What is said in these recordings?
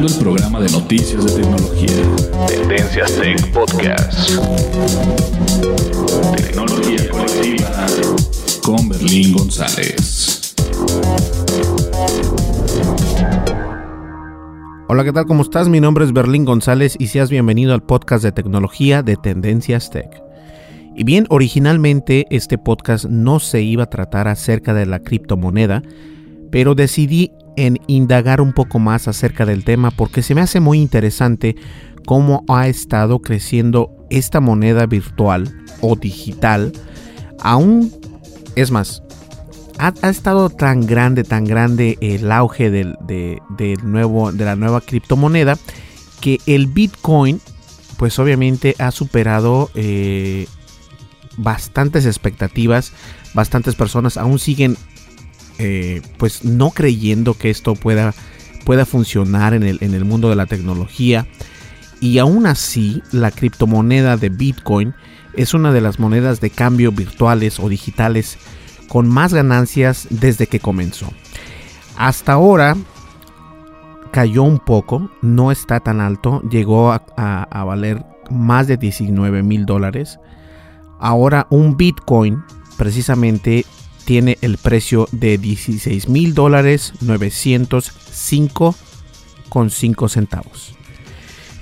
Escuchando el programa de noticias de tecnología. Tendencias Tech Podcast. Tecnología colectiva con Berlín González. Hola, ¿qué tal? ¿Cómo estás? Mi nombre es Berlín González y seas bienvenido al podcast de tecnología de Tendencias Tech. Y bien, originalmente este podcast no se iba a tratar acerca de la criptomoneda, pero decidí en indagar un poco más acerca del tema porque se me hace muy interesante cómo ha estado creciendo esta moneda virtual o digital. Aún, es más, ha, ha estado tan grande, tan grande el auge del, de, del nuevo, de la nueva criptomoneda que el Bitcoin, pues obviamente ha superado eh, bastantes expectativas. Bastantes personas aún siguen eh, pues no creyendo que esto pueda, pueda funcionar en el, en el mundo de la tecnología. Y aún así, la criptomoneda de Bitcoin es una de las monedas de cambio virtuales o digitales con más ganancias desde que comenzó. Hasta ahora cayó un poco, no está tan alto, llegó a, a, a valer más de 19 mil dólares. Ahora un Bitcoin precisamente tiene el precio de 16 mil dólares 905 con 5 centavos.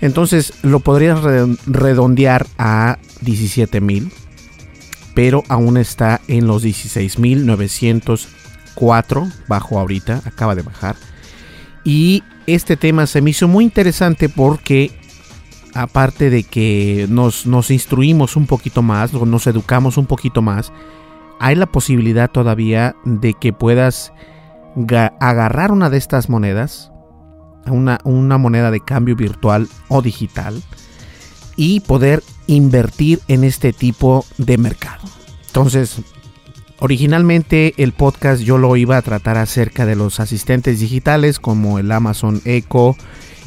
Entonces lo podrías redondear a 17 mil, pero aún está en los 16 mil 904, bajo ahorita, acaba de bajar. Y este tema se me hizo muy interesante porque aparte de que nos, nos instruimos un poquito más, nos educamos un poquito más, hay la posibilidad todavía de que puedas agarrar una de estas monedas, una, moneda de cambio virtual o digital, y poder invertir en este tipo de mercado. Entonces, originalmente el podcast yo lo iba a tratar acerca de los asistentes digitales como el Amazon Echo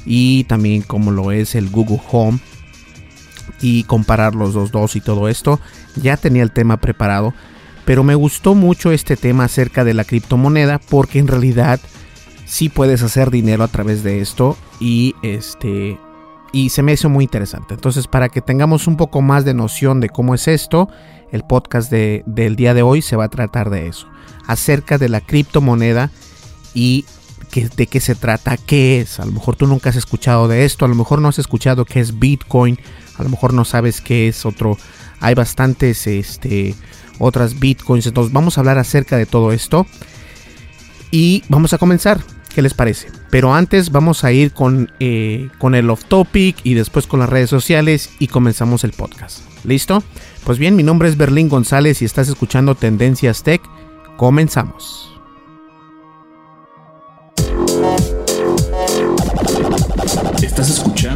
y también como lo es el Google Home y comparar los dos dos y todo esto. Ya tenía el tema preparado pero me gustó mucho este tema acerca de la criptomoneda porque en realidad sí puedes hacer dinero a través de esto y este y se me hizo muy interesante. Entonces, para que tengamos un poco más de noción de cómo es esto, el podcast de, del día de hoy se va a tratar de eso, acerca de la criptomoneda y de qué se trata, qué es. A lo mejor tú nunca has escuchado de esto, a lo mejor no has escuchado qué es Bitcoin, a lo mejor no sabes qué es otro. Hay bastantes este, otras bitcoins. Entonces vamos a hablar acerca de todo esto. Y vamos a comenzar. ¿Qué les parece? Pero antes vamos a ir con, eh, con el off topic y después con las redes sociales y comenzamos el podcast. ¿Listo? Pues bien, mi nombre es Berlín González y estás escuchando Tendencias Tech. Comenzamos.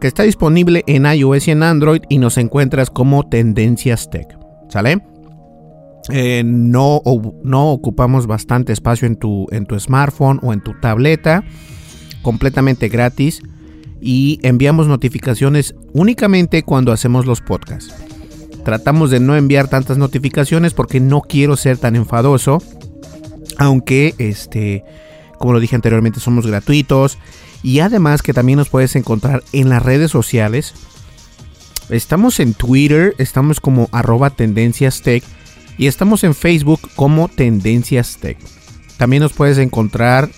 que está disponible en iOS y en Android y nos encuentras como Tendencias Tech. ¿Sale? Eh, no, no ocupamos bastante espacio en tu, en tu smartphone o en tu tableta. Completamente gratis. Y enviamos notificaciones únicamente cuando hacemos los podcasts. Tratamos de no enviar tantas notificaciones porque no quiero ser tan enfadoso. Aunque, este, como lo dije anteriormente, somos gratuitos. Y además que también nos puedes encontrar en las redes sociales. Estamos en Twitter, estamos como arroba tendencias tech y estamos en Facebook como Tendencias Tech. También nos puedes encontrar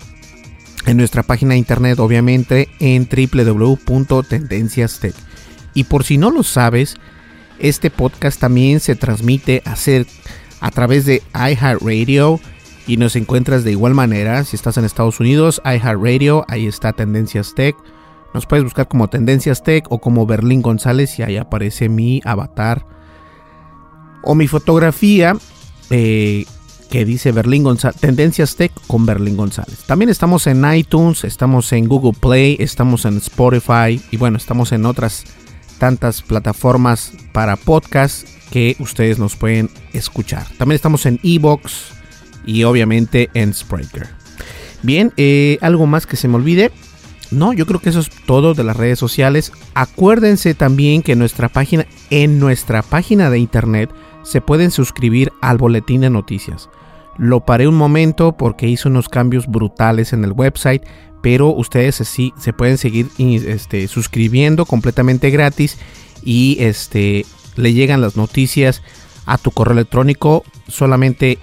en nuestra página de internet, obviamente, en www.tendenciastech. Y por si no lo sabes, este podcast también se transmite a, ser, a través de iHeartRadio y nos encuentras de igual manera. Si estás en Estados Unidos, iHeartRadio, ahí está Tendencias Tech. Nos puedes buscar como Tendencias Tech o como Berlín González y ahí aparece mi avatar o mi fotografía eh, que dice Berlín González, Tendencias Tech con Berlín González. También estamos en iTunes, estamos en Google Play, estamos en Spotify y bueno, estamos en otras tantas plataformas para podcast que ustedes nos pueden escuchar. También estamos en Evox y obviamente en Spreaker. Bien, eh, algo más que se me olvide. No, yo creo que eso es todo de las redes sociales. Acuérdense también que nuestra página, en nuestra página de internet, se pueden suscribir al boletín de noticias. Lo paré un momento porque hice unos cambios brutales en el website, pero ustedes sí se pueden seguir este, suscribiendo completamente gratis y este, le llegan las noticias a tu correo electrónico. Solamente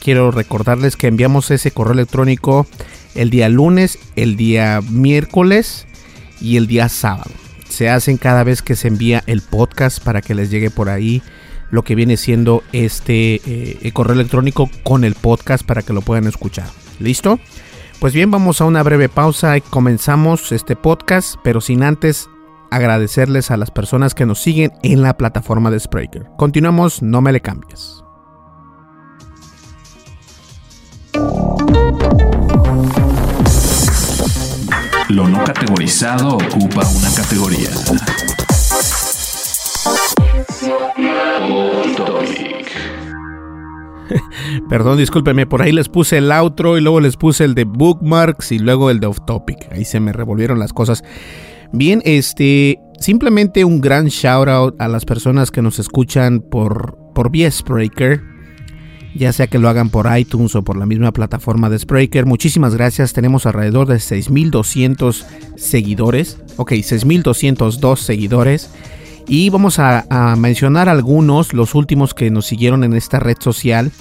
quiero recordarles que enviamos ese correo electrónico el día lunes, el día miércoles y el día sábado. Se hacen cada vez que se envía el podcast para que les llegue por ahí lo que viene siendo este eh, correo electrónico con el podcast para que lo puedan escuchar. ¿Listo? Pues bien, vamos a una breve pausa y comenzamos este podcast, pero sin antes agradecerles a las personas que nos siguen en la plataforma de Spreaker. Continuamos, no me le cambies. Lo no categorizado ocupa una categoría. Perdón, discúlpeme, por ahí les puse el outro y luego les puse el de bookmarks y luego el de off topic. Ahí se me revolvieron las cosas. Bien, este, simplemente un gran shout out a las personas que nos escuchan por, por vía ya sea que lo hagan por iTunes o por la misma plataforma de Spreaker. Muchísimas gracias, tenemos alrededor de 6200 seguidores, ok, 6202 seguidores. Y vamos a, mencionar algunos, los últimos que nos siguieron en esta red social.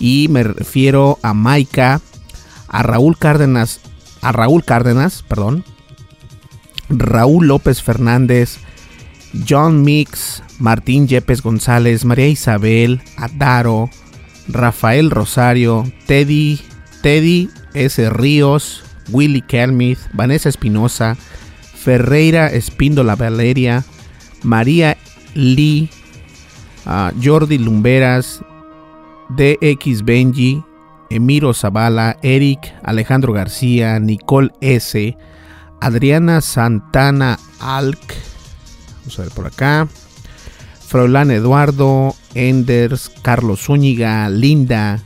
Y me refiero a Maika, a Raúl Cárdenas, a Raúl Cárdenas, perdón, Raúl López Fernández, John Mix, Martín Yepes González, María Isabel, Adaro, Rafael Rosario, Teddy, Teddy S. Ríos, Willy Kelmith, Vanessa Espinosa, Ferreira Espíndola Valeria, María Lee, Jordi Lumberas, DX Benji, Emiro Zavala, Eric, Alejandro García, Nicole S., Adriana Santana Alc, vamos a ver por acá, Froilán Eduardo, Enders, Carlos Zúñiga, Linda,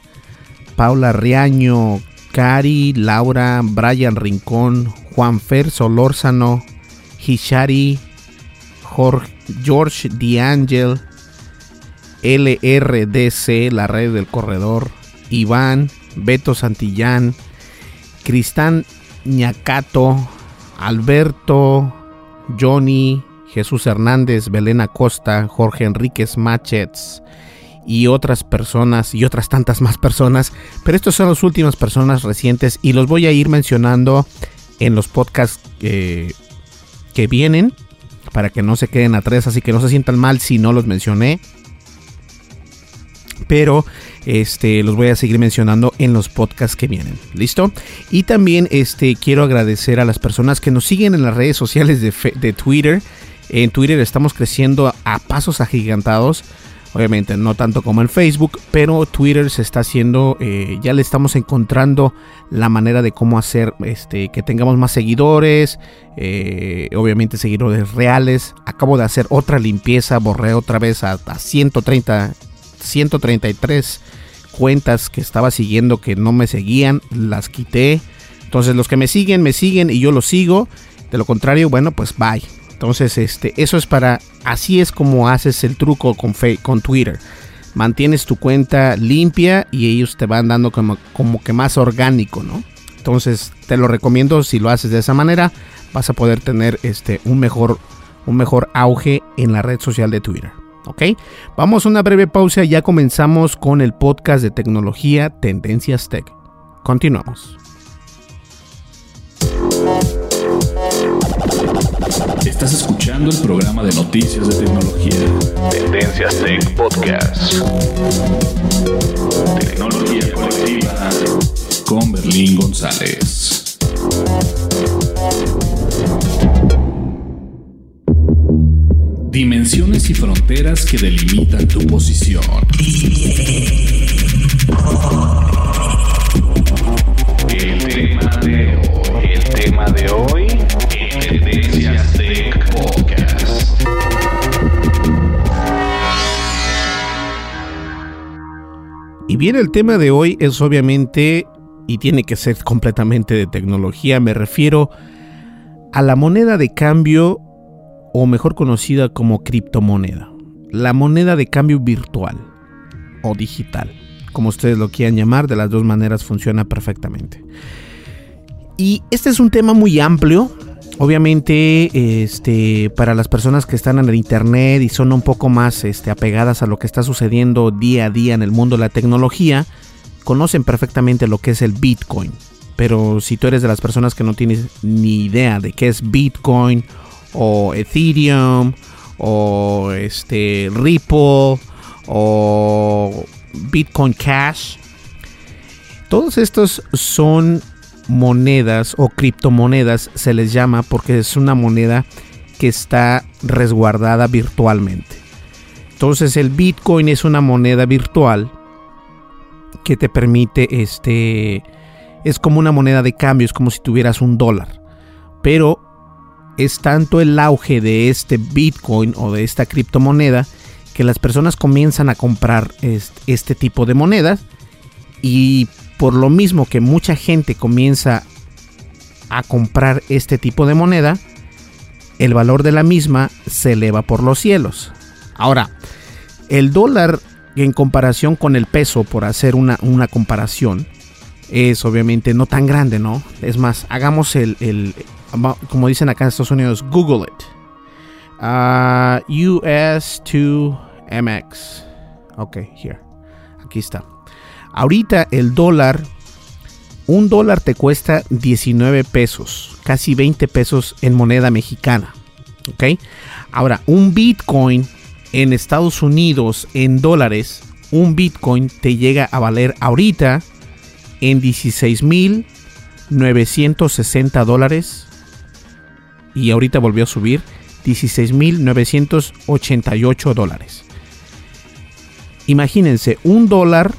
Paula Riaño, Cari, Laura, Brian Rincón, Juan Fer Solórzano, Hishari, Jorge, George D'Angel, LRDC, la red del corredor, Iván, Beto Santillán, Cristán Ñacato, Alberto, Johnny, Jesús Hernández, Belén Acosta, Jorge Enríquez Machets y otras personas y otras tantas más personas, pero estos son las últimas personas recientes y los voy a ir mencionando en los podcasts que vienen para que no se queden atrás, así que no se sientan mal si no los mencioné. Pero este, los voy a seguir mencionando en los podcasts que vienen. ¿Listo? Y también este, quiero agradecer a las personas que nos siguen en las redes sociales de, de Twitter. En Twitter estamos creciendo a pasos agigantados. Obviamente no tanto como en Facebook, pero Twitter se está haciendo, eh, ya le estamos encontrando la manera de cómo hacer este, que tengamos más seguidores, eh, obviamente seguidores reales. Acabo de hacer otra limpieza, borré otra vez a, a 130, 133 cuentas que estaba siguiendo que no me seguían, las quité. Entonces los que me siguen, me siguen y yo los sigo. De lo contrario, bueno, pues bye. Entonces, este, eso es para, así es como haces el truco con, con Twitter. Mantienes tu cuenta limpia y ellos te van dando como, como que más orgánico, ¿no? Entonces, te lo recomiendo si lo haces de esa manera, vas a poder tener este, un, mejor, un mejor auge en la red social de Twitter. ¿Ok? Vamos a una breve pausa y ya comenzamos con el podcast de tecnología Tendencias Tech. Continuamos. Estás escuchando el programa de noticias de tecnología. Tendencias Tech Podcast. Tecnología colectiva con Berlín González. Dimensiones y fronteras que delimitan tu posición. El tema de hoy. El tema de hoy. Y bien, el tema de hoy es obviamente, y tiene que ser completamente de tecnología, me refiero a la moneda de cambio, o mejor conocida como criptomoneda. La moneda de cambio virtual o digital, como ustedes lo quieran llamar, de las dos maneras funciona perfectamente. Y este es un tema muy amplio, Obviamente, este, para las personas que están en el internet y son un poco más este, apegadas a lo que está sucediendo día a día en el mundo de la tecnología, conocen perfectamente lo que es el Bitcoin. Pero si tú eres de las personas que no tienes ni idea de qué es Bitcoin o Ethereum o este Ripple o Bitcoin Cash, todos estos son monedas o criptomonedas se les llama porque es una moneda que está resguardada virtualmente. Entonces el Bitcoin es una moneda virtual que te permite este es como una moneda de cambio, es como si tuvieras un dólar. Pero es tanto el auge de este Bitcoin o de esta criptomoneda que las personas comienzan a comprar este, este tipo de monedas y por lo mismo que mucha gente comienza a comprar este tipo de moneda, el valor de la misma se eleva por los cielos. Ahora, el dólar en comparación con el peso, por hacer una, una comparación, es obviamente no tan grande, ¿no? Es más, hagamos el, como dicen acá en Estados Unidos, Google it. Uh, US to MX. Ok, here. Aquí está. Ahorita el dólar, un dólar te cuesta 19 pesos, casi 20 pesos en moneda mexicana. ¿Ok? Ahora, un Bitcoin en Estados Unidos en dólares, un Bitcoin te llega a valer ahorita en 16.960 dólares. Y ahorita volvió a subir 16.988 dólares. Imagínense, un dólar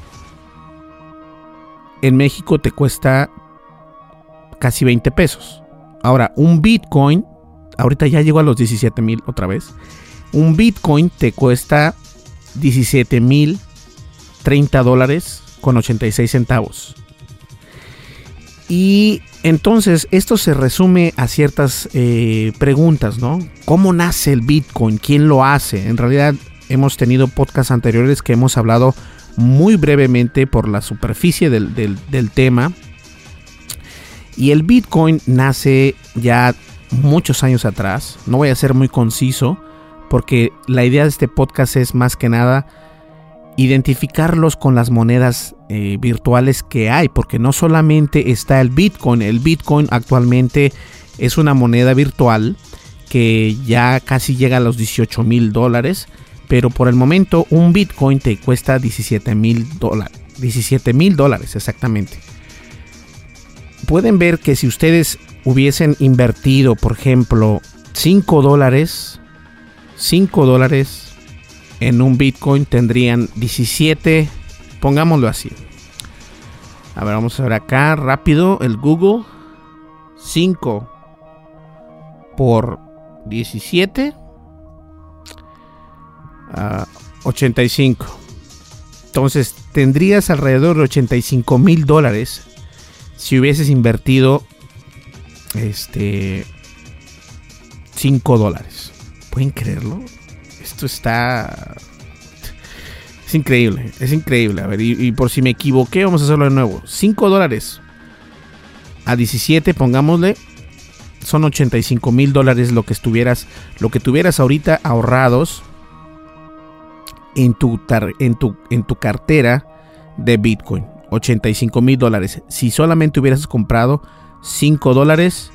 en México te cuesta casi 20 pesos. Ahora, un Bitcoin, ahorita ya llegó a los 17 mil otra vez. Un Bitcoin te cuesta 17 mil 30 dólares con 86 centavos. Y entonces esto se resume a ciertas eh, preguntas, ¿no? ¿Cómo nace el Bitcoin? ¿Quién lo hace? En realidad hemos tenido podcasts anteriores que hemos hablado muy brevemente por la superficie del, tema. Y el Bitcoin nace ya muchos años atrás. No voy a ser muy conciso porque la idea de este podcast es más que nada identificarlos con las monedas eh, virtuales que hay, porque no solamente está el Bitcoin, el Bitcoin actualmente es una moneda virtual que ya casi llega a los 18 mil dólares, pero por el momento un Bitcoin te cuesta 17 mil dólares, 17 mil dólares exactamente. Pueden ver que si ustedes hubiesen invertido, por ejemplo, 5 dólares, 5 dólares en un Bitcoin tendrían 17, pongámoslo así. A ver, vamos a ver acá rápido el Google. 5 por 17. 85. Entonces tendrías alrededor de 85 mil dólares si hubieses invertido este 5 dólares. ¿Pueden creerlo? esto está... Es increíble, es increíble. A ver, y, por si me equivoqué, vamos a hacerlo de nuevo. 5 dólares a 17, pongámosle. Son 85 mil dólares lo que estuvieras, lo que tuvieras ahorita ahorrados en tu, en tu, en tu cartera de Bitcoin. 85 mil dólares. Si solamente hubieras comprado 5 dólares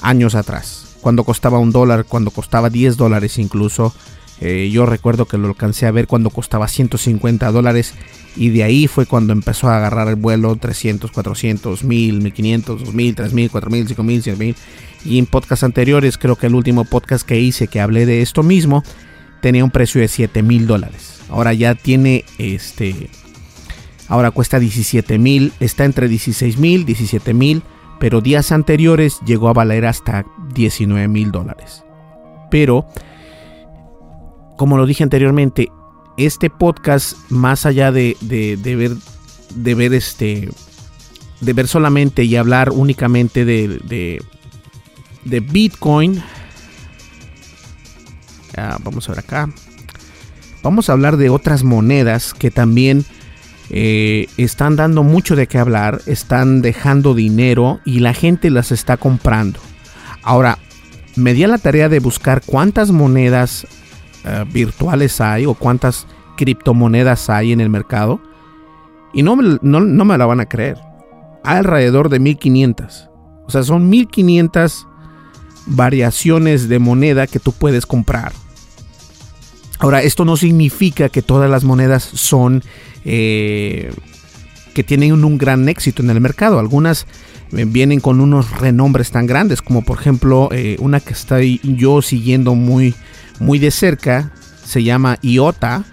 años atrás. Cuando costaba un dólar, cuando costaba 10 dólares incluso eh, yo recuerdo que lo alcancé a ver cuando costaba 150 dólares y de ahí fue cuando empezó a agarrar el vuelo 300, 400, 1000, 1500, 2000, 3000, 4000, 5000, 100,000. Y en podcast anteriores, creo que el último podcast que hice que hablé de esto mismo, tenía un precio de 7000 dólares. Ahora ya tiene este. Ahora cuesta 17 mil, está entre 16 mil, 17 mil, pero días anteriores llegó a valer hasta 19 mil dólares. Pero como lo dije anteriormente, este podcast, más allá de, ver, de ver este, de ver solamente y hablar únicamente de, de, Bitcoin, vamos a ver acá, vamos a hablar de otras monedas que también eh, están dando mucho de qué hablar, están dejando dinero y la gente las está comprando. Ahora, me di a la tarea de buscar cuántas monedas eh, virtuales hay o cuántas criptomonedas hay en el mercado. Y no, no, no me la van a creer. Hay alrededor de 1500. O sea, son 1500 variaciones de moneda que tú puedes comprar. Ahora, esto no significa que todas las monedas son eh, que tienen un, gran éxito en el mercado. Algunas eh, vienen con unos renombres tan grandes como por ejemplo una que estoy yo siguiendo muy muy de cerca, se llama IOTA.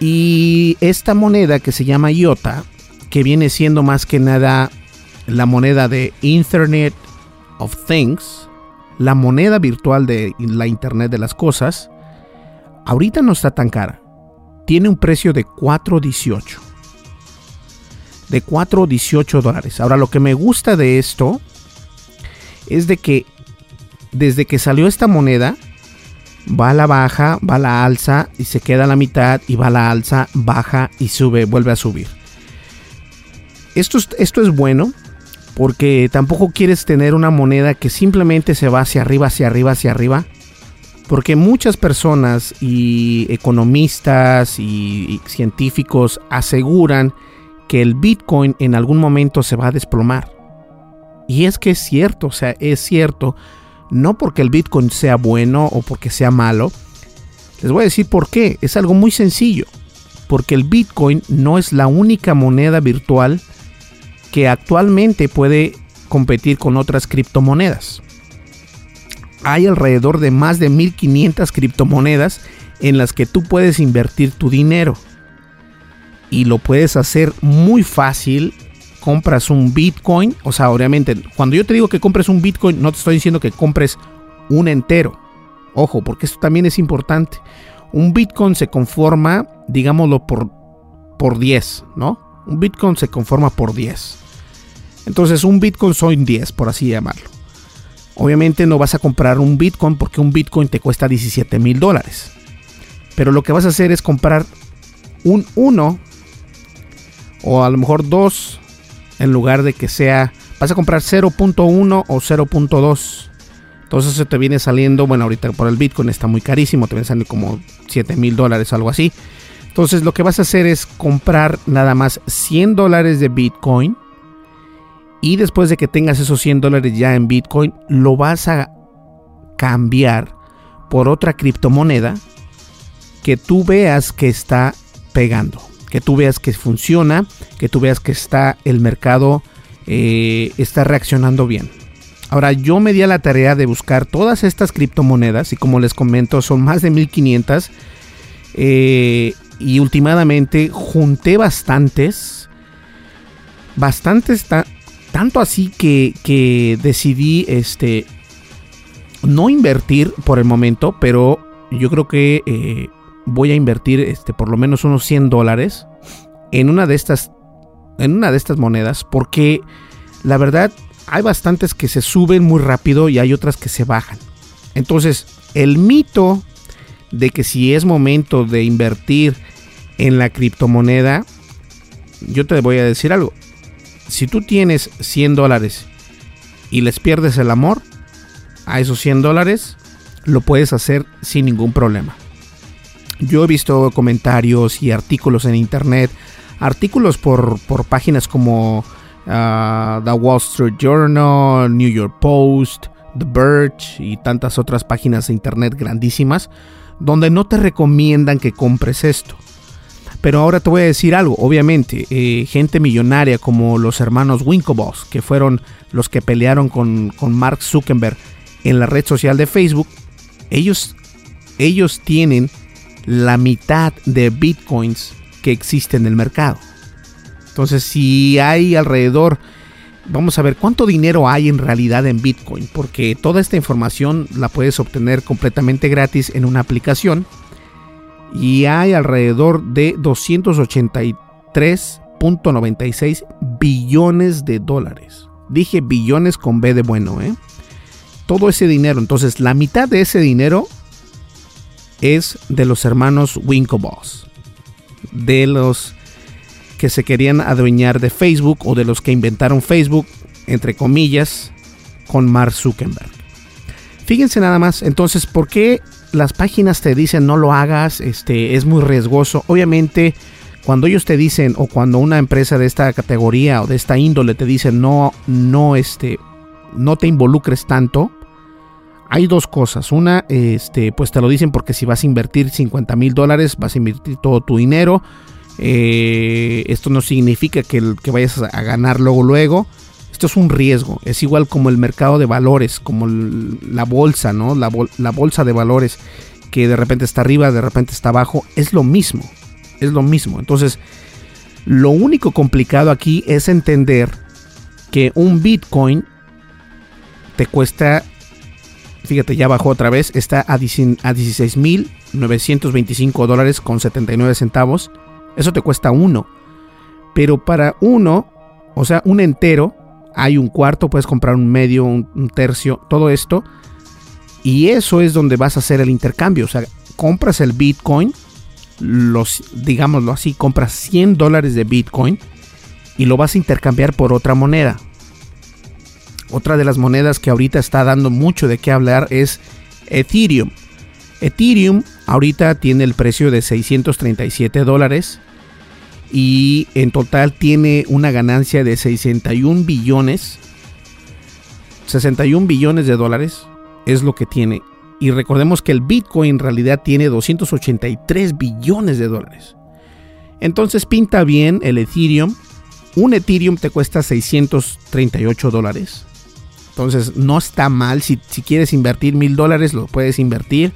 Y esta moneda que se llama IOTA, que viene siendo más que nada la moneda de Internet of Things, la moneda virtual de la Internet de las Cosas, ahorita no está tan cara. Tiene un precio de 4.18. De 4.18 dólares. Ahora lo que me gusta de esto es de que desde que salió esta moneda, va a la baja, va a la alza y se queda a la mitad y va a la alza, baja y sube, vuelve a subir. Esto es, esto es bueno porque tampoco quieres tener una moneda que simplemente se va hacia arriba, hacia arriba, hacia arriba. Porque muchas personas y economistas y, y científicos aseguran que el Bitcoin en algún momento se va a desplomar. Y es que es cierto, o sea, es cierto no porque el Bitcoin sea bueno o porque sea malo. Les voy a decir por qué. Es algo muy sencillo. Porque el Bitcoin no es la única moneda virtual que actualmente puede competir con otras criptomonedas. Hay alrededor de más de 1500 criptomonedas en las que tú puedes invertir tu dinero. Y lo puedes hacer muy fácil compras un Bitcoin, o sea, obviamente, cuando yo te digo que compres un Bitcoin, no te estoy diciendo que compres un entero. Ojo, porque esto también es importante. Un Bitcoin se conforma, digámoslo, por, por 10, ¿no? Un Bitcoin se conforma por 10. Entonces, un Bitcoin son 10, por así llamarlo. Obviamente no vas a comprar un Bitcoin porque un Bitcoin te cuesta 17 mil dólares. Pero lo que vas a hacer es comprar un 1 o a lo mejor 2 en lugar de que sea, vas a comprar 0.1 o 0.2. Entonces se te viene saliendo, bueno, ahorita por el Bitcoin está muy carísimo, te viene saliendo como 7 mil dólares, algo así. Entonces lo que vas a hacer es comprar nada más 100 dólares de Bitcoin y después de que tengas esos 100 dólares ya en Bitcoin, lo vas a cambiar por otra criptomoneda que tú veas que está pegando, que tú veas que funciona, que tú veas que está el mercado eh, está reaccionando bien. Ahora yo me di a la tarea de buscar todas estas criptomonedas y como les comento son más de 1500 eh, y últimamente junté bastantes, bastantes, tanto así que, que decidí este, no invertir por el momento, pero yo creo que eh, voy a invertir este, por lo menos unos 100 dólares en una de estas en una de estas monedas porque la verdad hay bastantes que se suben muy rápido y hay otras que se bajan. Entonces, el mito de que si es momento de invertir en la criptomoneda, yo te voy a decir algo. Si tú tienes 100 dólares y les pierdes el amor a esos 100 dólares, lo puedes hacer sin ningún problema. Yo he visto comentarios y artículos en internet, artículos por, páginas como ah, The Wall Street Journal, New York Post, The Birch y tantas otras páginas de internet grandísimas, donde no te recomiendan que compres esto. Pero ahora te voy a decir algo, obviamente, eh, gente millonaria como los hermanos Winklevoss, que fueron los que pelearon con, con Mark Zuckerberg en la red social de Facebook, ellos, ellos tienen la mitad de bitcoins que existe en el mercado. Entonces, si hay alrededor, vamos a ver cuánto dinero hay en realidad en bitcoin, porque toda esta información la puedes obtener completamente gratis en una aplicación. Y hay alrededor de 283.96 billones de dólares. Dije billones con B de bueno, ¿eh? todo ese dinero. Entonces, la mitad de ese dinero es de los hermanos Winklevoss, de los que se querían adueñar de Facebook o de los que inventaron Facebook, entre comillas, con Mark Zuckerberg. Fíjense nada más, entonces, ¿por qué las páginas te dicen no lo hagas? Este es muy riesgoso. Obviamente, cuando ellos te dicen o cuando una empresa de esta categoría o de esta índole te dice no, no, este, no te involucres tanto, hay dos cosas. Una, este, pues te lo dicen porque si vas a invertir 50 mil dólares, vas a invertir todo tu dinero. Eh, esto no significa que, que vayas a ganar luego, luego. Esto es un riesgo. Es igual como el mercado de valores, como la bolsa, ¿no? La, la bolsa de valores que de repente está arriba, de repente está abajo. Es lo mismo. Es lo mismo. Entonces, lo único complicado aquí es entender que un Bitcoin te cuesta, fíjate, ya bajó otra vez, está a 16.925 dólares con 79 centavos. Eso te cuesta uno. Pero para uno, o sea, un entero, hay un cuarto, puedes comprar un medio, un, tercio, todo esto. Y eso es donde vas a hacer el intercambio. O sea, compras el Bitcoin, los, digámoslo así, compras 100 dólares de Bitcoin y lo vas a intercambiar por otra moneda. Otra de las monedas que ahorita está dando mucho de qué hablar es Ethereum. Ethereum ahorita tiene el precio de 637 dólares y en total tiene una ganancia de 61 billones. 61 billones de dólares es lo que tiene. Y recordemos que el Bitcoin en realidad tiene 283 billones de dólares. Entonces pinta bien el Ethereum. Un Ethereum te cuesta 638 dólares. Entonces no está mal. Si, quieres invertir mil dólares, lo puedes invertir.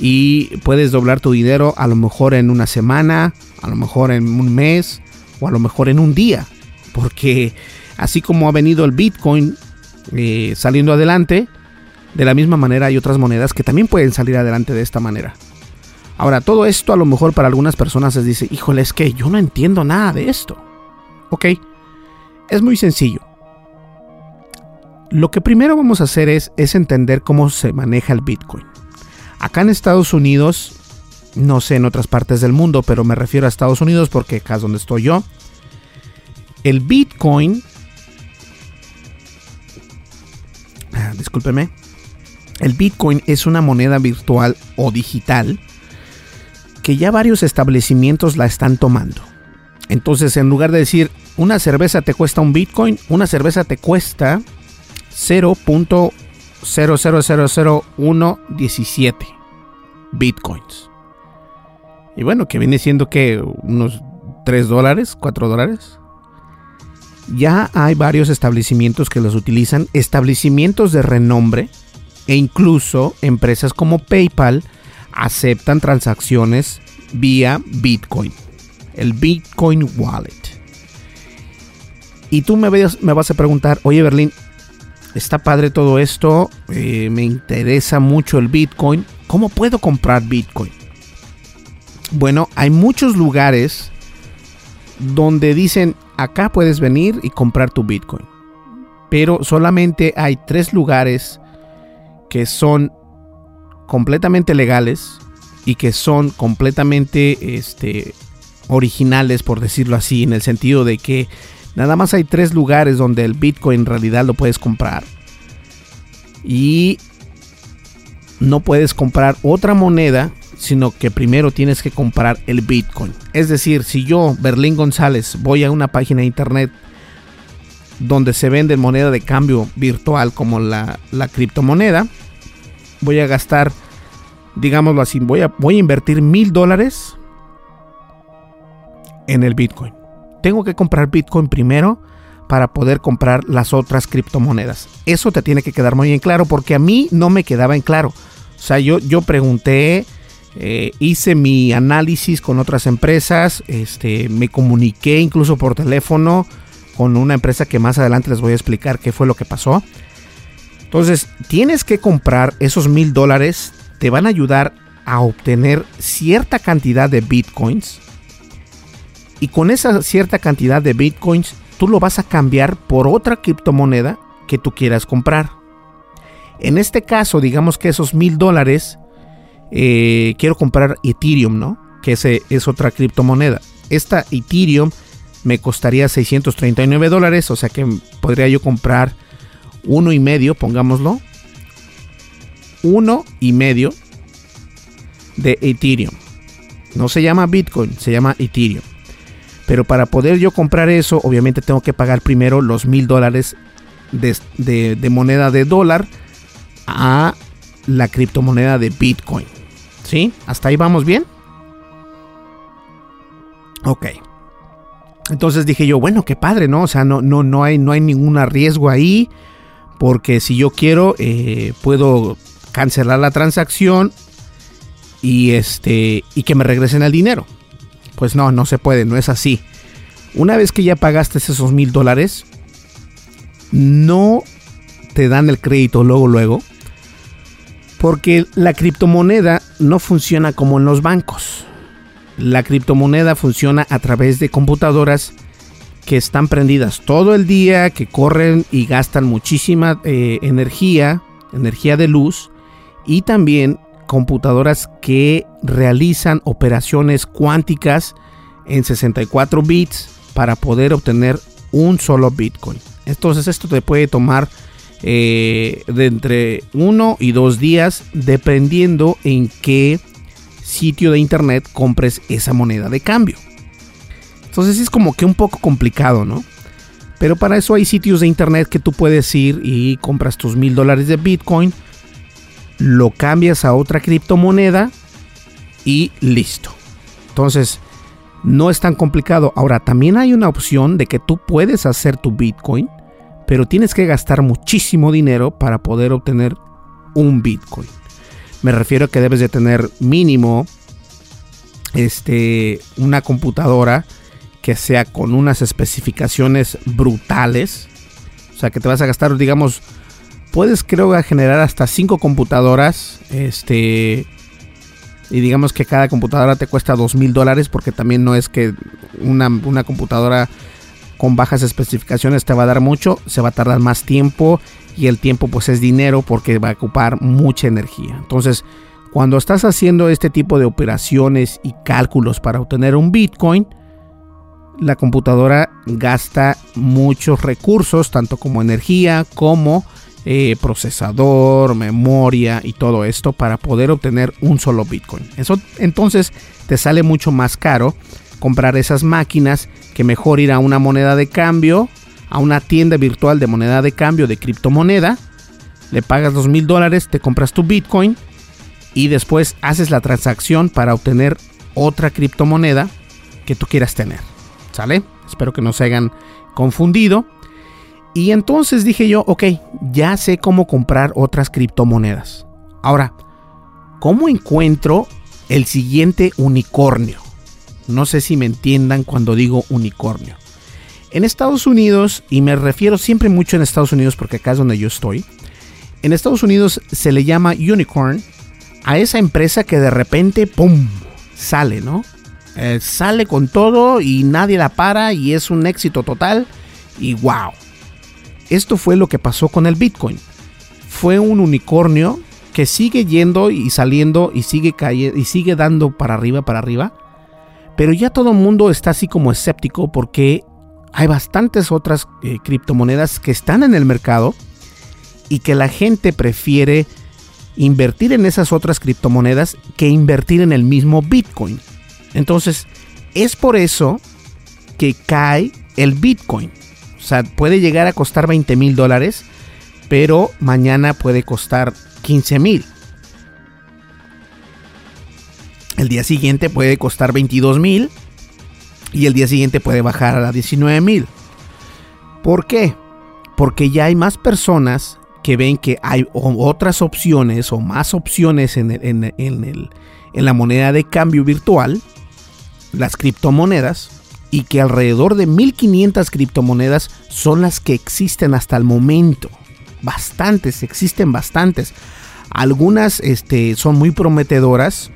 Y puedes doblar tu dinero a lo mejor en una semana, a lo mejor en un mes o a lo mejor en un día. Porque así como ha venido el Bitcoin eh, saliendo adelante, de la misma manera hay otras monedas que también pueden salir adelante de esta manera. Ahora, todo esto a lo mejor para algunas personas les dice, híjole, es que yo no entiendo nada de esto. Ok, es muy sencillo. Lo que primero vamos a hacer es entender cómo se maneja el Bitcoin. Acá en Estados Unidos, no sé en otras partes del mundo, pero me refiero a Estados Unidos porque acá es donde estoy yo. El Bitcoin, ah, discúlpeme, el Bitcoin es una moneda virtual o digital que ya varios establecimientos la están tomando. Entonces, en lugar de decir una cerveza te cuesta un Bitcoin, una cerveza te cuesta 0.0000117 Bitcoins. Y bueno, que viene siendo que unos 3 dólares, 4 dólares. Ya hay varios establecimientos que los utilizan, establecimientos de renombre e incluso empresas como PayPal aceptan transacciones vía Bitcoin, el Bitcoin Wallet. Y tú me, me vas a preguntar, oye Berlín, está padre todo esto, eh, me interesa mucho el Bitcoin, ¿cómo puedo comprar Bitcoin? Bueno, hay muchos lugares donde dicen, acá puedes venir y comprar tu Bitcoin. Pero solamente hay tres lugares que son completamente legales y que son completamente este, originales, por decirlo así, en el sentido de que nada más hay tres lugares donde el Bitcoin en realidad lo puedes comprar. Y no puedes comprar otra moneda, sino que primero tienes que comprar el Bitcoin. Es decir, si yo, Berlín González, voy a una página de internet donde se vende moneda de cambio virtual como la, la criptomoneda, voy a gastar, digámoslo así, voy a, voy a invertir mil dólares en el Bitcoin. Tengo que comprar Bitcoin primero para poder comprar las otras criptomonedas. Eso te tiene que quedar muy bien claro porque a mí no me quedaba en claro. O sea, yo, yo pregunté, eh, hice mi análisis con otras empresas, este, me comuniqué incluso por teléfono con una empresa que más adelante les voy a explicar qué fue lo que pasó. Entonces, tienes que comprar esos mil dólares, te van a ayudar a obtener cierta cantidad de bitcoins. Y con esa cierta cantidad de bitcoins, tú lo vas a cambiar por otra criptomoneda que tú quieras comprar. En este caso, digamos que esos mil dólares, eh, quiero comprar Ethereum, ¿no? Que ese es otra criptomoneda. Esta Ethereum me costaría 639 dólares, o sea que podría yo comprar uno y medio, pongámoslo, uno y medio de Ethereum. No se llama Bitcoin, se llama Ethereum. Pero para poder yo comprar eso, obviamente tengo que pagar primero los mil dólares de, de, moneda de dólar a la criptomoneda de Bitcoin. ¿Sí? ¿Hasta ahí vamos bien? Ok. Entonces dije yo, bueno, qué padre, ¿no? O sea, no, no, no, hay, no hay ningún riesgo ahí porque si yo quiero eh, puedo cancelar la transacción y este y que me regresen el dinero. Pues no, no se puede, no es así. Una vez que ya pagaste esos mil dólares, no te dan el crédito luego, luego, porque la criptomoneda no funciona como en los bancos. La criptomoneda funciona a través de computadoras que están prendidas todo el día, que corren y gastan muchísima eh, energía, energía de luz, y también computadoras que realizan operaciones cuánticas en 64 bits para poder obtener un solo Bitcoin. Entonces esto te puede tomar eh, de entre uno y dos días dependiendo en qué sitio de internet compres esa moneda de cambio. Entonces es como que un poco complicado, ¿no? Pero para eso hay sitios de internet que tú puedes ir y compras tus mil dólares de Bitcoin, lo cambias a otra criptomoneda y listo. Entonces, no es tan complicado. Ahora, también hay una opción de que tú puedes hacer tu Bitcoin, pero tienes que gastar muchísimo dinero para poder obtener un Bitcoin. Me refiero a que debes de tener mínimo este, una computadora que sea con unas especificaciones brutales. O sea, que te vas a gastar, digamos, puedes creo generar hasta 5 computadoras. Este. Y digamos que cada computadora te cuesta dos mil dólares porque también no es que una, una computadora con bajas especificaciones te va a dar mucho, se va a tardar más tiempo y el tiempo pues es dinero porque va a ocupar mucha energía. Entonces, cuando estás haciendo este tipo de operaciones y cálculos para obtener un Bitcoin, la computadora gasta muchos recursos, tanto como energía como eh, procesador, memoria y todo esto para poder obtener un solo Bitcoin. Eso entonces te sale mucho más caro comprar esas máquinas que mejor ir a una moneda de cambio, a una tienda virtual de moneda de cambio de criptomoneda, le pagas dos mil dólares, te compras tu Bitcoin y después haces la transacción para obtener otra criptomoneda que tú quieras tener. ¿Sale? Espero que no se hayan confundido. Y entonces dije yo, ok, ya sé cómo comprar otras criptomonedas. Ahora, ¿cómo encuentro el siguiente unicornio? No sé si me entiendan cuando digo unicornio. En Estados Unidos, y me refiero siempre mucho en Estados Unidos porque acá es donde yo estoy, en Estados Unidos se le llama unicorn a esa empresa que de repente, ¡pum!, sale, ¿no? Eh, sale con todo y nadie la para y es un éxito total y wow. Esto fue lo que pasó con el Bitcoin. Fue un unicornio que sigue yendo y saliendo y sigue y sigue dando para arriba, para arriba. Pero ya todo el mundo está así como escéptico porque hay bastantes otras eh, criptomonedas que están en el mercado y que la gente prefiere invertir en esas otras criptomonedas que invertir en el mismo Bitcoin. Entonces, es por eso que cae el Bitcoin. O sea, puede llegar a costar 20 mil dólares, pero mañana puede costar 15 mil. El día siguiente puede costar 22 mil y el día siguiente puede bajar a 19 mil. ¿Por qué? Porque ya hay más personas que ven que hay otras opciones o más opciones en, en la moneda de cambio virtual las criptomonedas y que alrededor de 1500 criptomonedas son las que existen hasta el momento. Bastantes, existen bastantes. Algunas este, son muy prometedoras,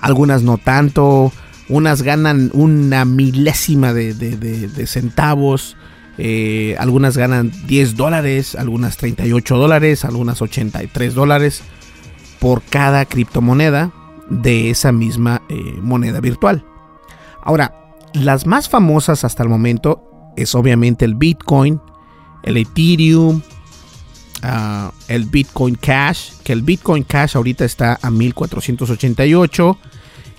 algunas no tanto, unas ganan una milésima de, centavos, eh, algunas ganan 10 dólares, algunas 38 dólares, algunas 83 dólares por cada criptomoneda de esa misma eh, moneda virtual. Ahora, las más famosas hasta el momento es obviamente el Bitcoin, el Ethereum, ah, el Bitcoin Cash, que el Bitcoin Cash ahorita está a 1488.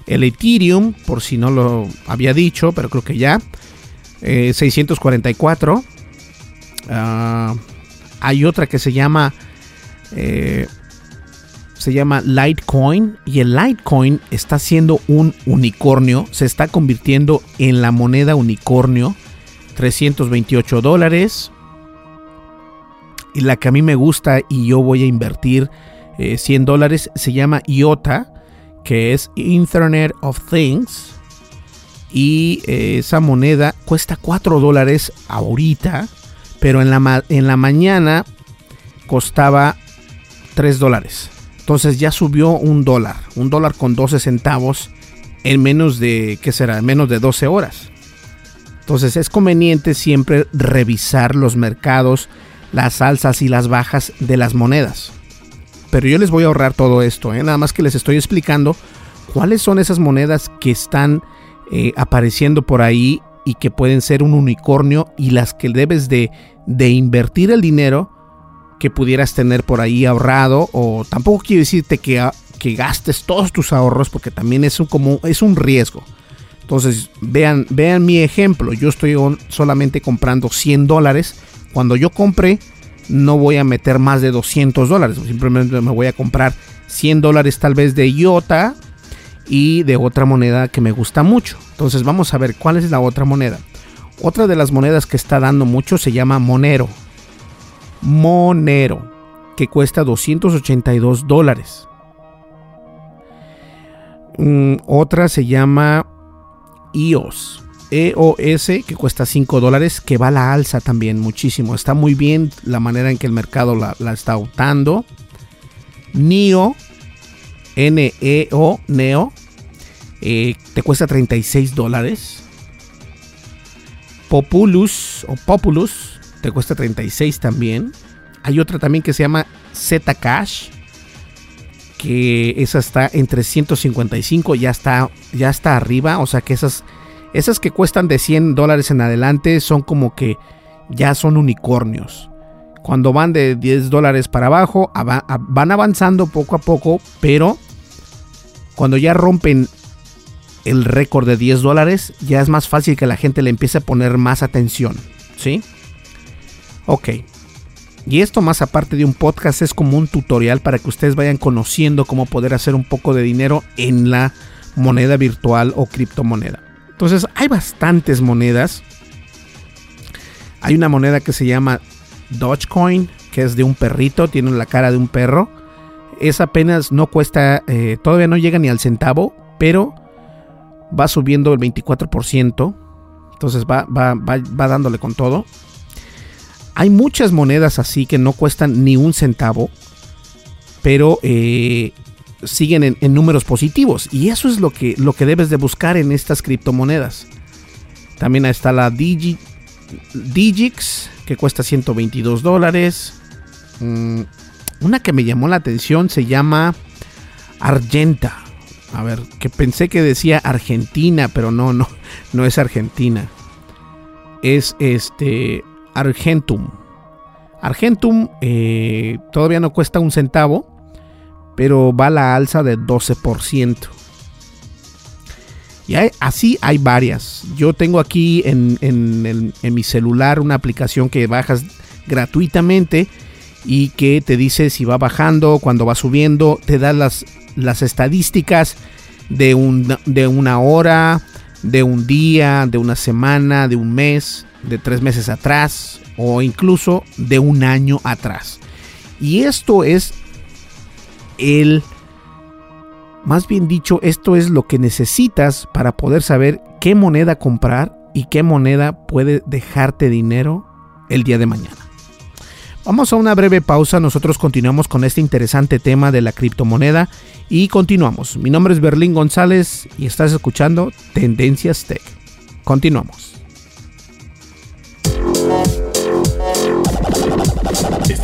El Ethereum, por si no lo había dicho, pero creo que ya, 644. Eh, ah, hay otra que se llama eh, se llama Litecoin y el Litecoin está siendo un unicornio, se está convirtiendo en la moneda unicornio, 328 dólares. Y la que a mí me gusta y yo voy a invertir 100 eh, dólares se llama IOTA, que es Internet of Things. Y eh, esa moneda cuesta 4 dólares ahorita, pero en la, en la mañana costaba 3 dólares. Entonces ya subió un dólar, un dólar con 12 centavos en menos de, ¿qué será? menos de 12 horas. Entonces es conveniente siempre revisar los mercados, las alzas y las bajas de las monedas. Pero yo les voy a ahorrar todo esto, ¿eh? nada más que les estoy explicando cuáles son esas monedas que están eh, apareciendo por ahí y que pueden ser un unicornio y las que debes de, de invertir el dinero que pudieras tener por ahí ahorrado o tampoco quiero decirte que, que gastes todos tus ahorros porque también es un, como, es un riesgo. Entonces vean, vean mi ejemplo, yo estoy solamente comprando 100 dólares. Cuando yo compre no voy a meter más de 200 dólares, simplemente me voy a comprar 100 dólares tal vez de IOTA y de otra moneda que me gusta mucho. Entonces vamos a ver cuál es la otra moneda. Otra de las monedas que está dando mucho se llama Monero. Monero, que cuesta 282 dólares. Mm, otra se llama EOS. EOS que cuesta 5 dólares, que va a la alza también muchísimo. Está muy bien la manera en que el mercado la, está optando. NEO, N-E-O, NEO, eh, te cuesta 36 dólares. Populus o Populus te cuesta 36 también. Hay otra también que se llama Zcash, que esa está en 355, ya está, ya está arriba, o sea que esas, esas que cuestan de 100 dólares en adelante son como que ya son unicornios. cuando van de 10 dólares para abajo, van avanzando poco a poco, pero cuando ya rompen el récord de 10 dólares, ya es más fácil que la gente le empiece a poner más atención. ¿Sí? Ok. Y esto más aparte de un podcast es como un tutorial para que ustedes vayan conociendo cómo poder hacer un poco de dinero en la moneda virtual o criptomoneda. Entonces hay bastantes monedas. Hay una moneda que se llama Dogecoin, que es de un perrito, tiene la cara de un perro. Es apenas no cuesta, eh, todavía no llega ni al centavo, pero va subiendo el 24%. Entonces va, va, va dándole con todo. Hay muchas monedas así que no cuestan ni un centavo, pero eh, siguen en, números positivos. Y eso es lo que, lo que debes de buscar en estas criptomonedas. También está la Digi, Digix, que cuesta 122 dólares. Mm, una que me llamó la atención se llama Argenta. A ver, que pensé que decía Argentina, pero no, no, no es Argentina. Es este Argentum. Argentum eh, todavía no cuesta un centavo, pero va a la alza de 12%. Y así hay varias. Yo tengo aquí en, en, mi celular una aplicación que bajas gratuitamente y que te dice si va bajando, cuando va subiendo, te da las, las estadísticas de, un, de una hora, de un día, de una semana, de un mes, de tres meses atrás o incluso de un año atrás. Y esto es el, más bien dicho, esto es lo que necesitas para poder saber qué moneda comprar y qué moneda puede dejarte dinero el día de mañana. Vamos a una breve pausa, nosotros continuamos con este interesante tema de la criptomoneda y continuamos. Mi nombre es Berlín González y estás escuchando Tendencias Tech. Continuamos.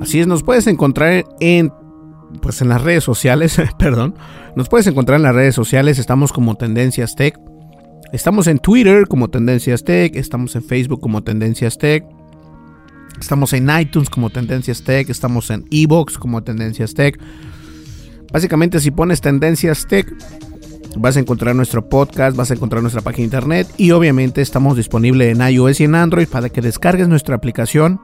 Así es, nos puedes encontrar en pues en las redes sociales, perdón, nos puedes encontrar en las redes sociales, estamos como Tendencias Tech. Estamos en Twitter como Tendencias Tech, estamos en Facebook como Tendencias Tech. Estamos en iTunes como Tendencias Tech, estamos en Evox como Tendencias Tech. Básicamente si pones Tendencias Tech vas a encontrar nuestro podcast, vas a encontrar nuestra página de internet y obviamente estamos disponibles en iOS y en Android para que descargues nuestra aplicación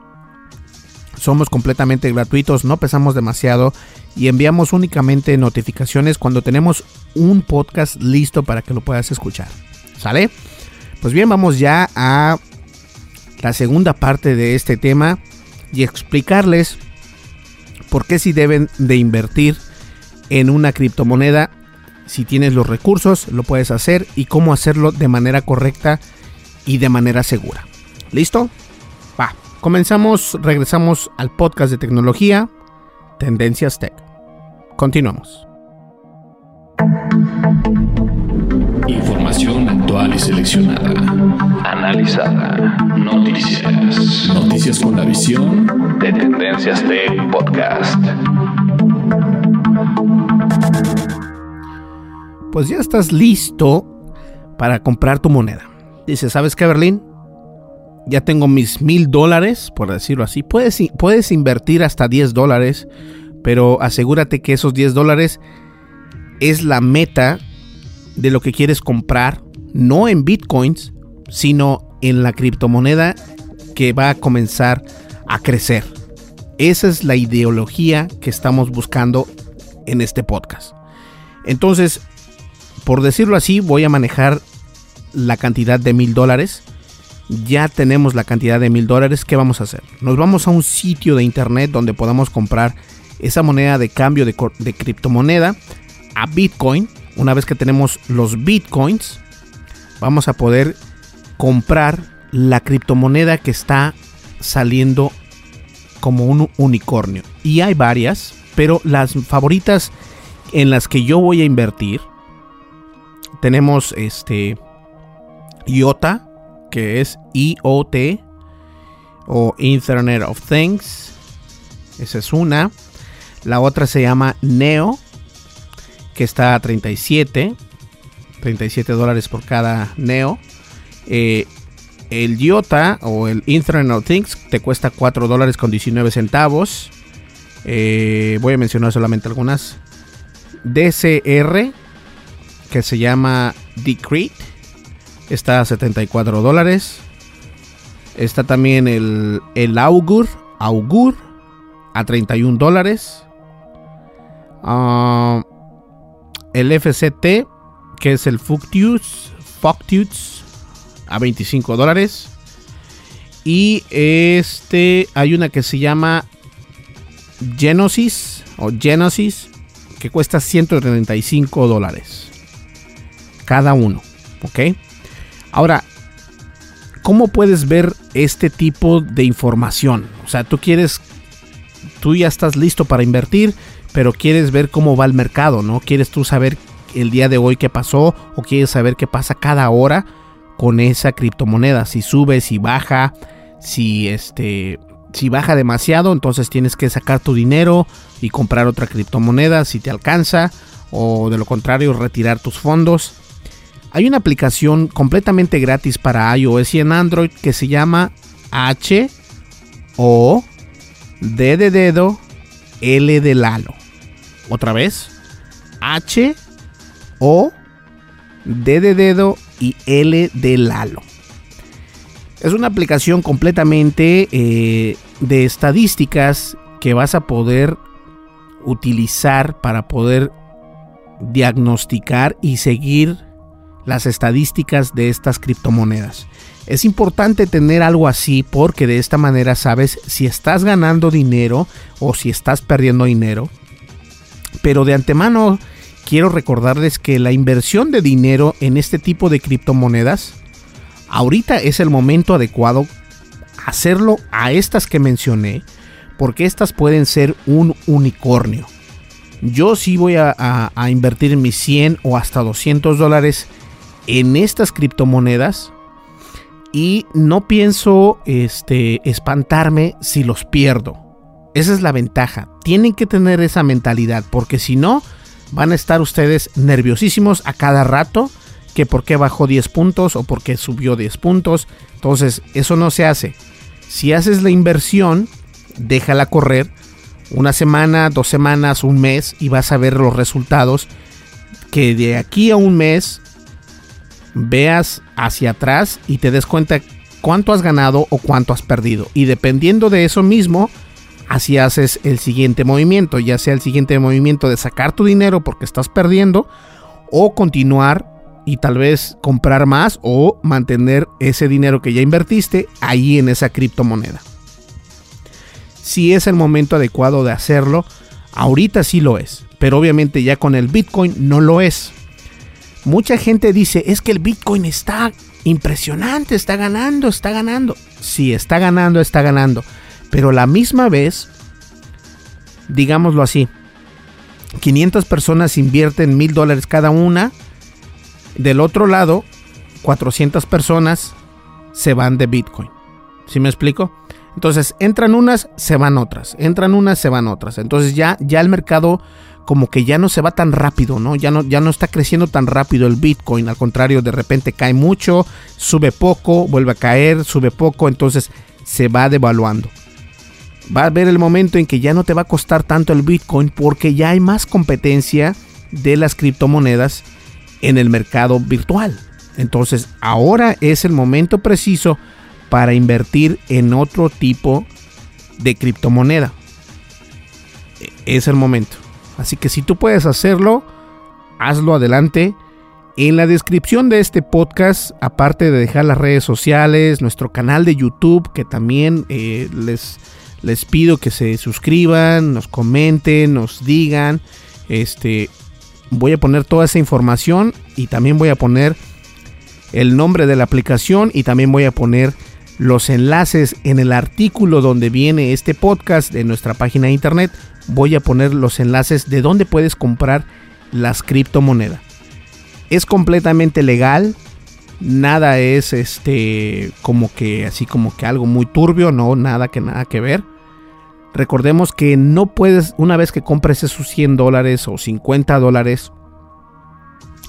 somos completamente gratuitos, no pesamos demasiado y enviamos únicamente notificaciones cuando tenemos un podcast listo para que lo puedas escuchar. ¿Sale? Pues bien, vamos ya a la segunda parte de este tema y explicarles por qué si deben de invertir en una criptomoneda. Si tienes los recursos, lo puedes hacer y cómo hacerlo de manera correcta y de manera segura. ¿Listo? Comenzamos, regresamos al podcast de tecnología, Tendencias Tech. Continuamos. Información actual y seleccionada. Analizada. Noticias. Noticias con la visión de Tendencias Tech Podcast. Pues ya estás listo para comprar tu moneda. Dice, ¿sabes qué, Berlín? Ya tengo mis mil dólares, por decirlo así. Puedes, puedes invertir hasta 10 dólares, pero asegúrate que esos 10 dólares es la meta de lo que quieres comprar, no en bitcoins, sino en la criptomoneda que va a comenzar a crecer. Esa es la ideología que estamos buscando en este podcast. Entonces, por decirlo así, voy a manejar la cantidad de mil dólares ya tenemos la cantidad de mil dólares, ¿qué vamos a hacer? Nos vamos a un sitio de internet donde podamos comprar esa moneda de cambio de, criptomoneda a Bitcoin. Una vez que tenemos los Bitcoins, vamos a poder comprar la criptomoneda que está saliendo como un unicornio. Y hay varias, pero las favoritas en las que yo voy a invertir tenemos este IOTA, que es IoT o Internet of Things. Esa es una. La otra se llama Neo, que está a 37. 37 dólares por cada Neo. Eh, el IOTA o el Internet of Things te cuesta 4 dólares con 19 centavos. Eh, voy a mencionar solamente algunas. DCR, que se llama Decrete, está a 74 dólares. Está también el, el Augur, Augur, a 31 dólares. Ah, el FCT, que es el Fuctius, Fuctius, a 25 dólares. Y este, hay una que se llama Genesis o Genesis, que cuesta 135 dólares. Cada uno, ¿ok? Ahora, ¿cómo puedes ver este tipo de información? O sea, tú quieres, tú ya estás listo para invertir, pero quieres ver cómo va el mercado, ¿no? Quieres tú saber el día de hoy qué pasó o quieres saber qué pasa cada hora con esa criptomoneda, si sube, si baja, si este si baja demasiado, entonces tienes que sacar tu dinero y comprar otra criptomoneda si te alcanza o de lo contrario retirar tus fondos. Hay una aplicación completamente gratis para iOS y en Android que se llama H O D de dedo L de Lalo. Otra vez. H O D de dedo y L de Lalo. Es una aplicación completamente eh, de estadísticas que vas a poder utilizar para poder diagnosticar y seguir las estadísticas de estas criptomonedas. Es importante tener algo así porque de esta manera sabes si estás ganando dinero o si estás perdiendo dinero. Pero de antemano quiero recordarles que la inversión de dinero en este tipo de criptomonedas, ahorita es el momento adecuado hacerlo a estas que mencioné, porque estas pueden ser un unicornio. Yo sí voy a, invertir mis 100 o hasta 200 dólares en estas criptomonedas y no pienso este, espantarme si los pierdo. Esa es la ventaja. Tienen que tener esa mentalidad porque si no, van a estar ustedes nerviosísimos a cada rato que por qué bajó 10 puntos o por qué subió 10 puntos. Entonces, eso no se hace. Si haces la inversión, déjala correr una semana, dos semanas, un mes y vas a ver los resultados que de aquí a un mes veas hacia atrás y te des cuenta cuánto has ganado o cuánto has perdido. Y dependiendo de eso mismo, así haces el siguiente movimiento, ya sea el siguiente movimiento de sacar tu dinero porque estás perdiendo o continuar y tal vez comprar más o mantener ese dinero que ya invertiste ahí en esa criptomoneda. Si es el momento adecuado de hacerlo, ahorita sí lo es, pero obviamente ya con el Bitcoin no lo es. Mucha gente dice, es que el Bitcoin está impresionante, está ganando, está ganando. Sí, está ganando, está ganando. Pero la misma vez, digámoslo así, 500 personas invierten mil dólares cada una. Del otro lado, 400 personas se van de Bitcoin. ¿Sí me explico? Entonces, entran unas, se van otras. Entran unas, se van otras. Entonces ya, ya el mercado como que ya no se va tan rápido, ¿no? Ya no, ya no está creciendo tan rápido el Bitcoin. Al contrario, de repente cae mucho, sube poco, vuelve a caer, sube poco. Entonces se va devaluando va a haber el momento en que ya no te va a costar tanto el Bitcoin porque ya hay más competencia de las criptomonedas en el mercado virtual. Entonces ahora es el momento preciso para invertir en otro tipo de criptomoneda. E, es el momento. Así que si tú puedes hacerlo, hazlo adelante. En la descripción de este podcast, aparte de dejar las redes sociales, nuestro canal de YouTube, que también eh, les, les pido que se suscriban, nos comenten, nos digan. Este, voy a poner toda esa información y también voy a poner el nombre de la aplicación y también voy a poner los enlaces en el artículo donde viene este podcast de nuestra página de internet. Voy a poner los enlaces de donde puedes comprar las criptomonedas. Es completamente legal. Nada es este como que así como que algo muy turbio, no, nada que nada que ver. Recordemos que no puedes, una vez que compres esos 100 dólares o 50 dólares,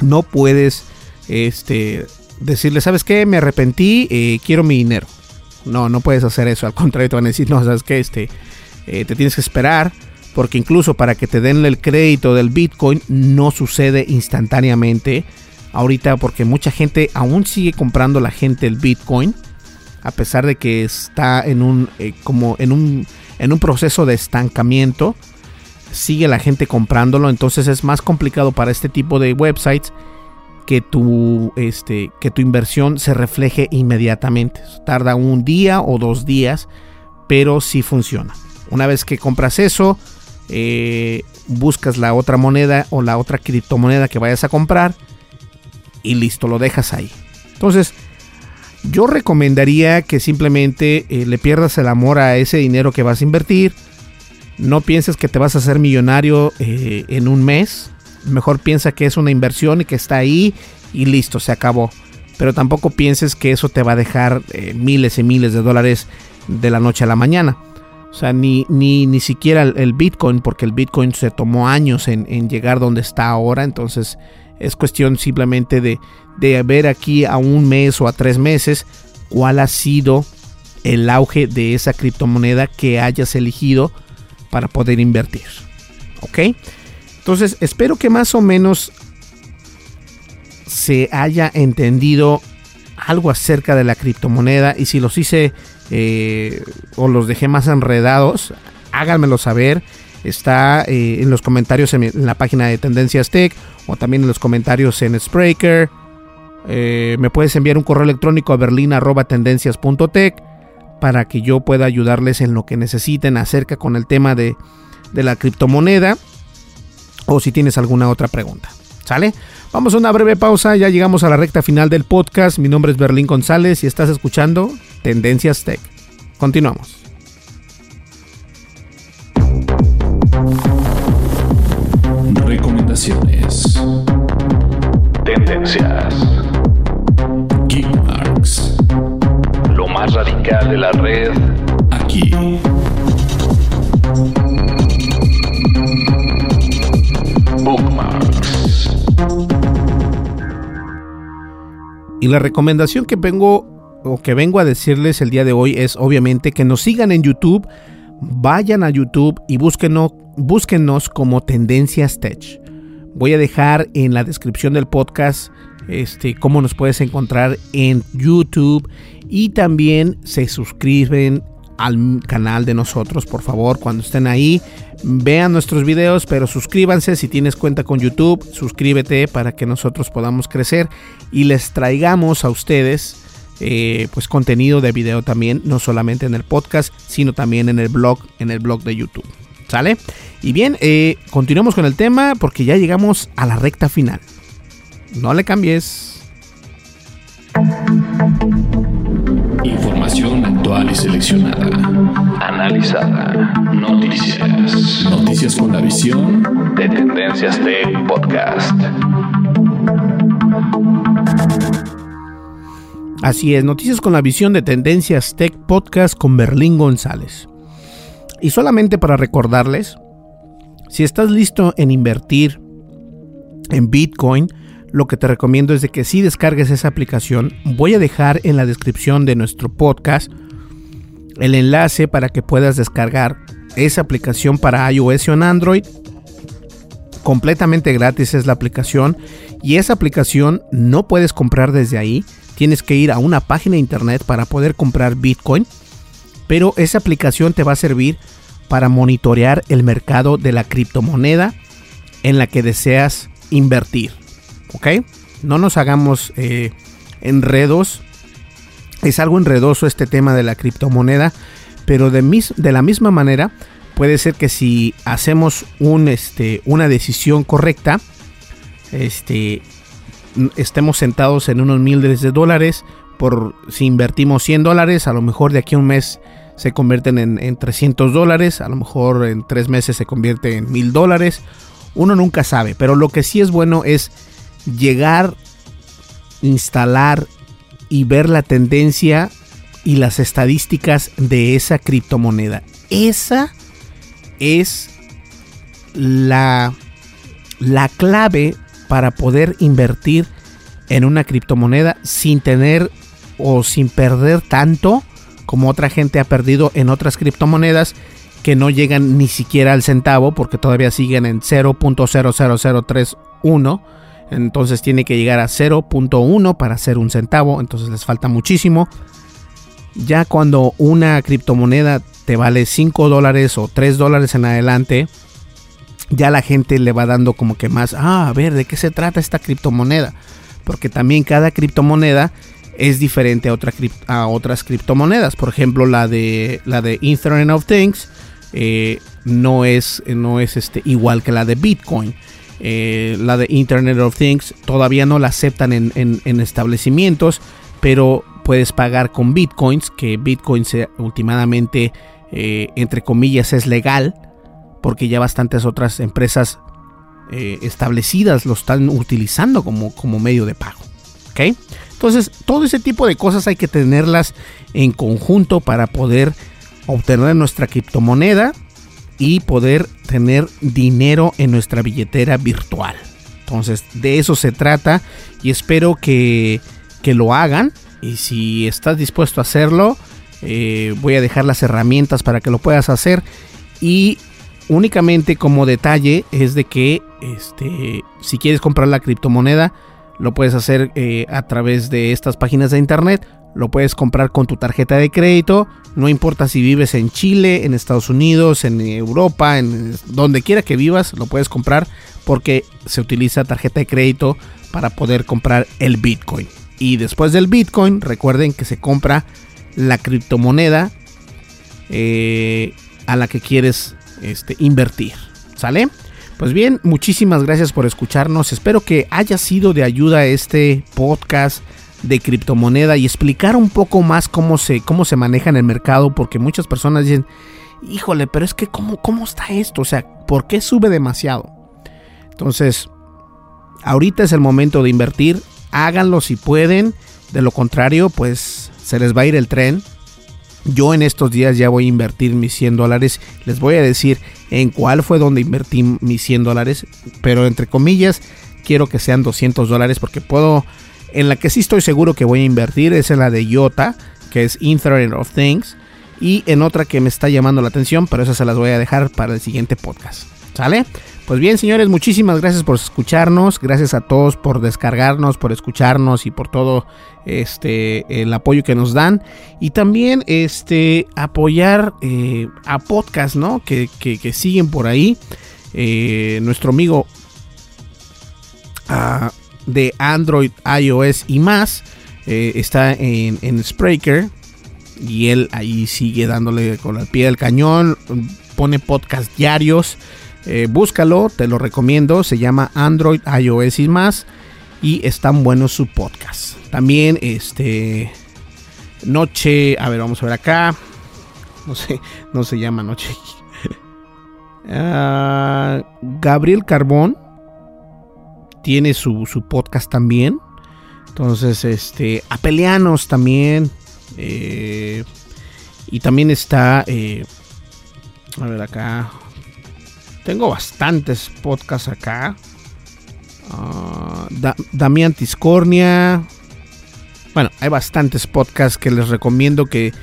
no puedes este, decirle, ¿sabes qué? Me arrepentí, eh, quiero mi dinero. No, no puedes hacer eso. Al contrario, te van a decir, no, ¿sabes qué? Este, eh, te tienes que esperar. Porque incluso para que te den el crédito del Bitcoin no sucede instantáneamente. Ahorita porque mucha gente aún sigue comprando la gente el Bitcoin. A pesar de que está en un, eh, como en un, en un proceso de estancamiento. Sigue la gente comprándolo. Entonces es más complicado para este tipo de websites que tu, este, que tu inversión se refleje inmediatamente. Tarda un día o dos días, pero sí funciona. Una vez que compras eso, eh, buscas la otra moneda o la otra criptomoneda que vayas a comprar y listo, lo dejas ahí. Entonces, yo recomendaría que simplemente eh, le pierdas el amor a ese dinero que vas a invertir. No pienses que te vas a hacer millonario eh, en un mes mejor piensa que es una inversión y que está ahí y listo, se acabó. Pero tampoco pienses que eso te va a dejar eh, miles y miles de dólares de la noche a la mañana. O sea, ni, ni, ni siquiera el, Bitcoin, porque el Bitcoin se tomó años en, llegar donde está ahora. Entonces es cuestión simplemente de, de ver aquí a un mes o a tres meses cuál ha sido el auge de esa criptomoneda que hayas elegido para poder invertir. ¿Ok? Entonces, espero que más o menos se haya entendido algo acerca de la criptomoneda y si los hice eh, o los dejé más enredados, háganmelo saber. Está eh, en los comentarios en, la página de Tendencias Tech o también en los comentarios en Spreaker. Eh, me puedes enviar un correo electrónico a berlin.tendencias.tech para que yo pueda ayudarles en lo que necesiten acerca con el tema de, de la criptomoneda o si tienes alguna otra pregunta. ¿Sale? Vamos a una breve pausa, ya llegamos a la recta final del podcast. Mi nombre es Berlín González y estás escuchando Tendencias Tech. Continuamos. Recomendaciones. Tendencias. Geekmarks. Lo más radical de la red aquí. Y la recomendación que vengo o que vengo a decirles el día de hoy es obviamente que nos sigan en YouTube, vayan a YouTube y búsquenos, búsquenos como Tendencias Tech. Voy a dejar en la descripción del podcast este, cómo nos puedes encontrar en YouTube y también se suscriben al canal de nosotros, por favor, cuando estén ahí, vean nuestros videos, pero suscríbanse si tienes cuenta con YouTube, suscríbete para que nosotros podamos crecer y les traigamos a ustedes eh, pues contenido de video también, no solamente en el podcast, sino también en el blog, en el blog de YouTube. ¿Sale? Y bien, eh, continuamos con el tema porque ya llegamos a la recta final. No le cambies. Información actual y seleccionada. Analizada. Noticias. Noticias con la visión de Tendencias Tech Podcast. Así es, noticias con la visión de Tendencias Tech Podcast con Berlín González. Y solamente para recordarles, si estás listo en invertir en Bitcoin, lo que te recomiendo es de que si descargues esa aplicación, voy a dejar en la descripción de nuestro podcast el enlace para que puedas descargar esa aplicación para iOS en Android. Completamente gratis es la aplicación y esa aplicación no puedes comprar desde ahí. Tienes que ir a una página de internet para poder comprar Bitcoin. Pero esa aplicación te va a servir para monitorear el mercado de la criptomoneda en la que deseas invertir. ¿Ok? No nos hagamos eh, enredos. Es algo enredoso este tema de la criptomoneda, pero de, de la misma manera puede ser que si hacemos un, este, una decisión correcta, este, estemos sentados en unos miles de dólares, por si invertimos 100 dólares, a lo mejor de aquí a un mes se convierten en, en 300 dólares, a lo mejor en tres meses se convierte en 1000 dólares. Uno nunca sabe, pero lo que sí es bueno es llegar, instalar y ver la tendencia y las estadísticas de esa criptomoneda. Esa es la, la clave para poder invertir en una criptomoneda sin tener o sin perder tanto como otra gente ha perdido en otras criptomonedas que no llegan ni siquiera al centavo porque todavía siguen en 0.00031 entonces tiene que llegar a 0.1 para hacer un centavo entonces les falta muchísimo ya cuando una criptomoneda te vale 5 dólares o 3 dólares en adelante ya la gente le va dando como que más ah a ver de qué se trata esta criptomoneda porque también cada criptomoneda es diferente a, a otras criptomonedas. Por ejemplo, la de, la de Internet of Things eh, no es, no es este, igual que la de Bitcoin. Eh, la de Internet of Things todavía no la aceptan en, establecimientos, pero puedes pagar con Bitcoins, que Bitcoin se, últimamente, eh, entre comillas, es legal, porque ya bastantes otras empresas establecidas lo están utilizando como, como medio de pago. Entonces, todo ese tipo de cosas hay que tenerlas en conjunto para poder obtener nuestra criptomoneda y poder tener dinero en nuestra billetera virtual. Entonces, de eso se trata y espero que, lo hagan. Y si estás dispuesto a hacerlo, eh, voy a dejar las herramientas para que lo puedas hacer. Y únicamente como detalle es de que este, si quieres comprar la criptomoneda, lo puedes hacer eh, a través de estas páginas de internet. Lo puedes comprar con tu tarjeta de crédito. No importa si vives en Chile, en Estados Unidos, en Europa, en donde quiera que vivas, lo puedes comprar porque se utiliza tarjeta de crédito para poder comprar el Bitcoin. Y después del Bitcoin, recuerden que se compra la criptomoneda eh, a la que quieres este, invertir. ¿Sale? Pues bien, muchísimas gracias por escucharnos. Espero que haya sido de ayuda este podcast de criptomoneda y explicar un poco más cómo se, cómo se maneja en el mercado, porque muchas personas dicen, híjole, pero es que cómo, cómo está esto, o sea, ¿por qué sube demasiado? Entonces, ahorita es el momento de invertir, háganlo si pueden, de lo contrario, pues se les va a ir el tren yo en estos días ya voy a invertir mis 100 dólares. Les voy a decir en cuál fue donde invertí mis 100 dólares. Pero entre comillas, quiero que sean 200 dólares porque puedo... En la que sí estoy seguro que voy a invertir es en la de IOTA, que es Internet of Things. Y en otra que me está llamando la atención, pero esa se las voy a dejar para el siguiente podcast. ¿Sale? Pues bien, señores, muchísimas gracias por escucharnos. Gracias a todos por descargarnos, por escucharnos y por todo este el apoyo que nos dan. Y también este apoyar eh, a podcast, ¿no? Que, siguen por ahí. Eh, nuestro amigo ah, de Android, iOS y más eh, está en, en Spreaker. Y él ahí sigue dándole con el pie del cañón. Pone podcast diarios. Eh, búscalo, te lo recomiendo. Se llama Android, iOS y más. Y están buenos su podcast. También, este. Noche. A ver, vamos a ver acá. No sé, no se llama Noche. Ah, Gabriel Carbón tiene su, podcast también. Entonces, este. Apelianos también. Eh, y también está. Eh, a ver acá. Tengo bastantes podcasts acá. Uh, Damián Tiscornia. Bueno, hay bastantes podcasts que les recomiendo que,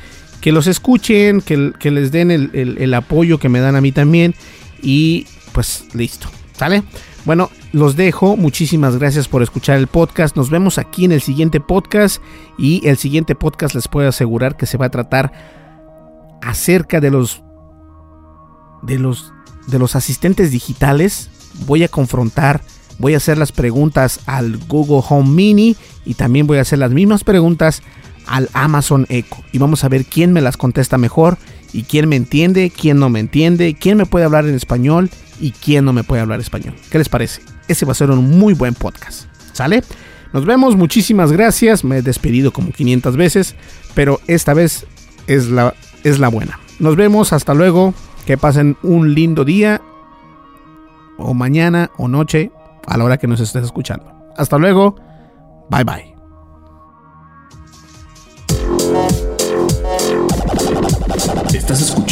que los escuchen, que, que les den el, el, apoyo que me dan a mí también. Y pues listo, ¿sale? Bueno, los dejo. Muchísimas gracias por escuchar el podcast. Nos vemos aquí en el siguiente podcast. Y el siguiente podcast les puedo asegurar que se va a tratar acerca de los de los de los asistentes digitales, voy a confrontar, voy a hacer las preguntas al Google Home Mini y también voy a hacer las mismas preguntas al Amazon Echo. Y vamos a ver quién me las contesta mejor y quién me entiende, quién no me entiende, quién me puede hablar en español y quién no me puede hablar español. ¿Qué les parece? Ese va a ser un muy buen podcast. ¿Sale? Nos vemos, muchísimas gracias. Me he despedido como 500 veces, pero esta vez es la, es la buena. Nos vemos, hasta luego. Que pasen un lindo día, o mañana, o noche, a la hora que nos estés escuchando. Hasta luego. Bye bye. Estás escuchando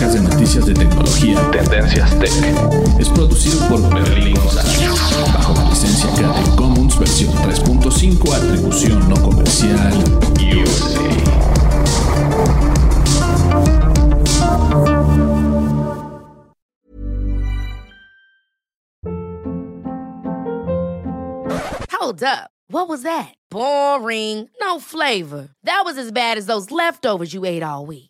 Podcast de noticias de tecnología Tendencias Tech es producido por Berlín González bajo la licencia Creative Commons versión 3.5 atribución no comercial USA. Hold up. What was that? Boring. No flavor. That was as bad as those leftovers you ate all week.